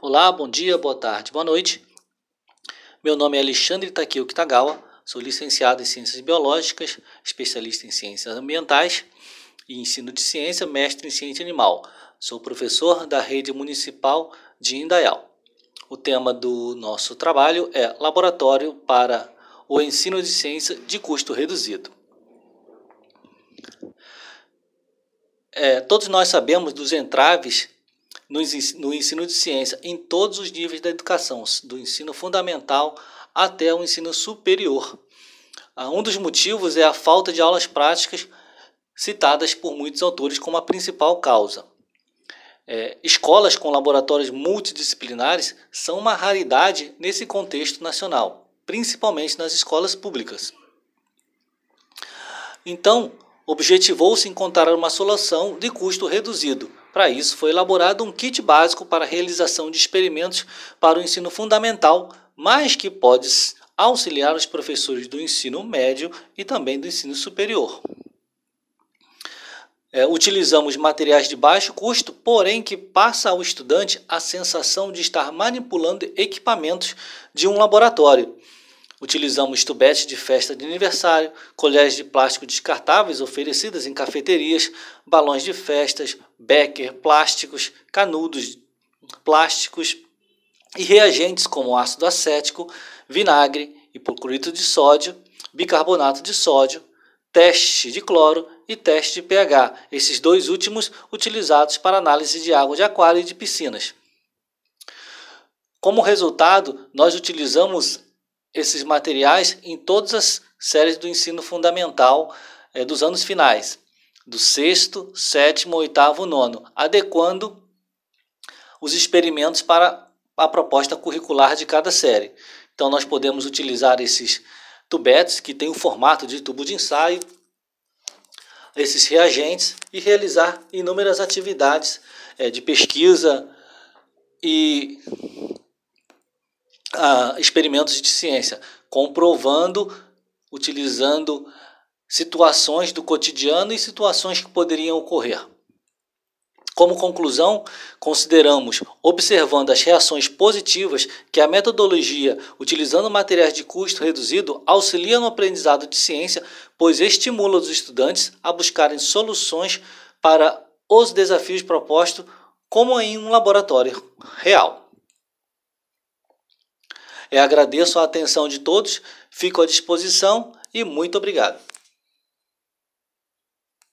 Olá, bom dia, boa tarde, boa noite. Meu nome é Alexandre Takio Kitagawa, sou licenciado em Ciências Biológicas, especialista em Ciências Ambientais e Ensino de Ciência, mestre em Ciência Animal. Sou professor da Rede Municipal de Indaial. O tema do nosso trabalho é Laboratório para o Ensino de Ciência de Custo Reduzido. É, todos nós sabemos dos entraves no ensino de ciência em todos os níveis da educação, do ensino fundamental até o ensino superior. Ah, um dos motivos é a falta de aulas práticas citadas por muitos autores como a principal causa. É, escolas com laboratórios multidisciplinares são uma raridade nesse contexto nacional, principalmente nas escolas públicas. Então, objetivou-se encontrar uma solução de custo reduzido para isso, foi elaborado um kit básico para a realização de experimentos para o ensino fundamental, mas que pode auxiliar os professores do ensino médio e também do ensino superior. É, utilizamos materiais de baixo custo, porém que passa ao estudante a sensação de estar manipulando equipamentos de um laboratório. Utilizamos tubetes de festa de aniversário, colheres de plástico descartáveis oferecidas em cafeterias, balões de festas, becker, plásticos, canudos plásticos e reagentes como ácido acético, vinagre, hipoclorito de sódio, bicarbonato de sódio, teste de cloro e teste de pH, esses dois últimos utilizados para análise de água de aquário e de piscinas. Como resultado, nós utilizamos esses materiais em todas as séries do ensino fundamental é, dos anos finais, do sexto, sétimo, oitavo, nono, adequando os experimentos para a proposta curricular de cada série. Então, nós podemos utilizar esses tubetes que têm o formato de tubo de ensaio, esses reagentes e realizar inúmeras atividades é, de pesquisa e experimentos de ciência, comprovando, utilizando situações do cotidiano e situações que poderiam ocorrer. Como conclusão, consideramos, observando as reações positivas, que a metodologia utilizando materiais de custo reduzido auxilia no aprendizado de ciência, pois estimula os estudantes a buscarem soluções para os desafios propostos, como em um laboratório real. Eu agradeço a atenção de todos, fico à disposição e muito obrigado.